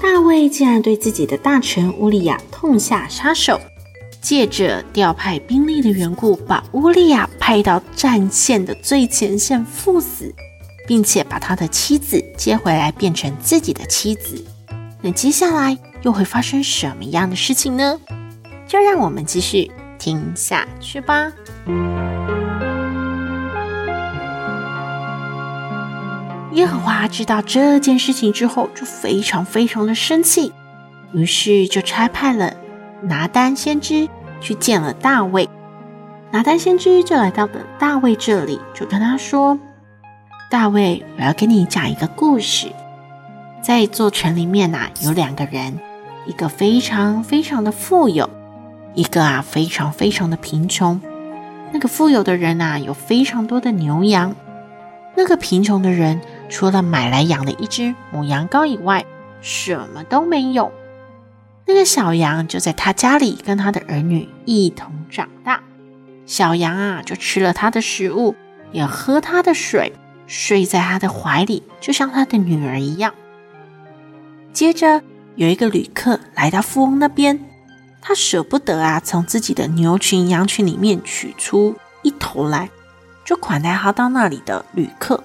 大卫竟然对自己的大臣乌利亚痛下杀手，借着调派兵力的缘故，把乌利亚派到战线的最前线赴死，并且把他的妻子接回来变成自己的妻子。那接下来又会发生什么样的事情呢？就让我们继续听下去吧。耶和华知道这件事情之后，就非常非常的生气，于是就差派了拿单先知去见了大卫。拿单先知就来到了大卫这里，就跟他说：“大卫，我要跟你讲一个故事。在一座城里面呐，有两个人，一个非常非常的富有，一个啊非常非常的贫穷。那个富有的人呐，有非常多的牛羊，那个贫穷的人。”除了买来养的一只母羊羔以外，什么都没有。那个小羊就在他家里跟他的儿女一同长大。小羊啊，就吃了他的食物，也喝他的水，睡在他的怀里，就像他的女儿一样。接着有一个旅客来到富翁那边，他舍不得啊，从自己的牛群羊群里面取出一头来，就款待他到那里的旅客。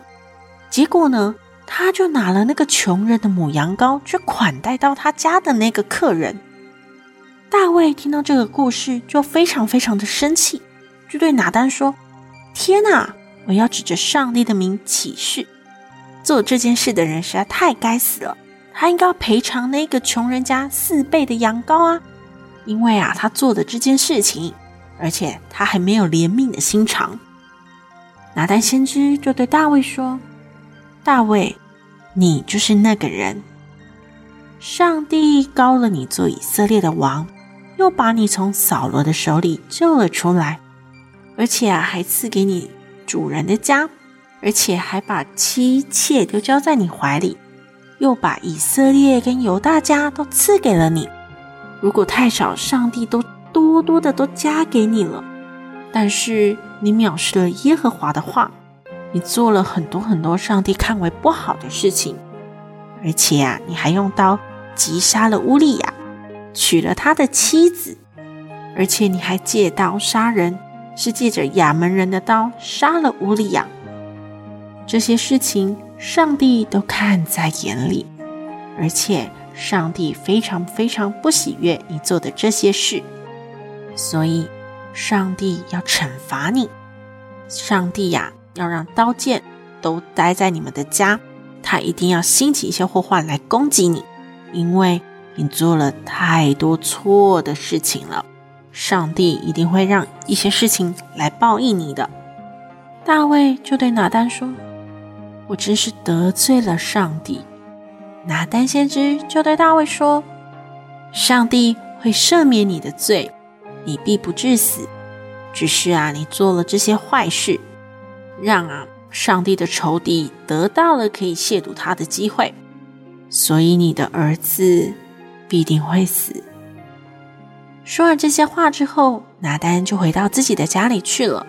结果呢，他就拿了那个穷人的母羊羔去款待到他家的那个客人。大卫听到这个故事，就非常非常的生气，就对拿单说：“天哪！我要指着上帝的名起誓，做这件事的人实在太该死了。他应该要赔偿那个穷人家四倍的羊羔啊！因为啊，他做的这件事情，而且他还没有怜悯的心肠。”拿单先知就对大卫说。大卫，你就是那个人。上帝膏了你做以色列的王，又把你从扫罗的手里救了出来，而且啊，还赐给你主人的家，而且还把妻妾都交在你怀里，又把以色列跟犹大家都赐给了你。如果太少，上帝都多多的都加给你了。但是你藐视了耶和华的话。你做了很多很多上帝看为不好的事情，而且啊，你还用刀击杀了乌利亚，娶了他的妻子，而且你还借刀杀人，是借着亚扪人的刀杀了乌利亚。这些事情上帝都看在眼里，而且上帝非常非常不喜悦你做的这些事，所以上帝要惩罚你。上帝呀！要让刀剑都待在你们的家，他一定要兴起一些祸患来攻击你，因为你做了太多错的事情了。上帝一定会让一些事情来报应你的。大卫就对拿单说：“我真是得罪了上帝。”拿单先知就对大卫说：“上帝会赦免你的罪，你必不致死。只是啊，你做了这些坏事。”让啊，上帝的仇敌得到了可以亵渎他的机会，所以你的儿子必定会死。说完这些话之后，拿单就回到自己的家里去了。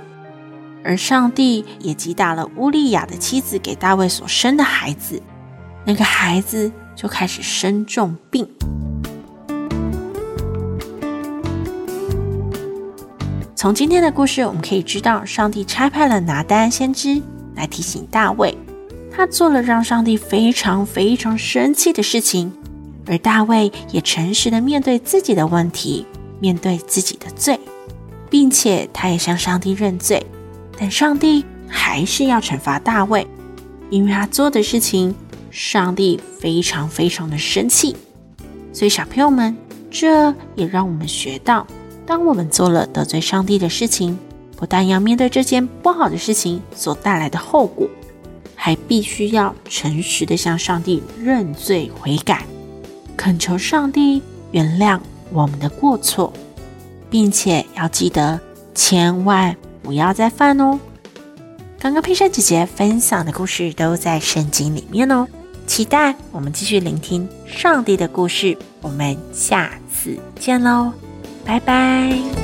而上帝也击打了乌利亚的妻子给大卫所生的孩子，那个孩子就开始生重病。从今天的故事，我们可以知道，上帝差派了拿单先知来提醒大卫，他做了让上帝非常非常生气的事情，而大卫也诚实的面对自己的问题，面对自己的罪，并且他也向上帝认罪，但上帝还是要惩罚大卫，因为他做的事情，上帝非常非常的生气。所以小朋友们，这也让我们学到。当我们做了得罪上帝的事情，不但要面对这件不好的事情所带来的后果，还必须要诚实的向上帝认罪悔改，恳求上帝原谅我们的过错，并且要记得千万不要再犯哦。刚刚佩珊姐姐分享的故事都在圣经里面哦，期待我们继续聆听上帝的故事。我们下次见喽，拜拜。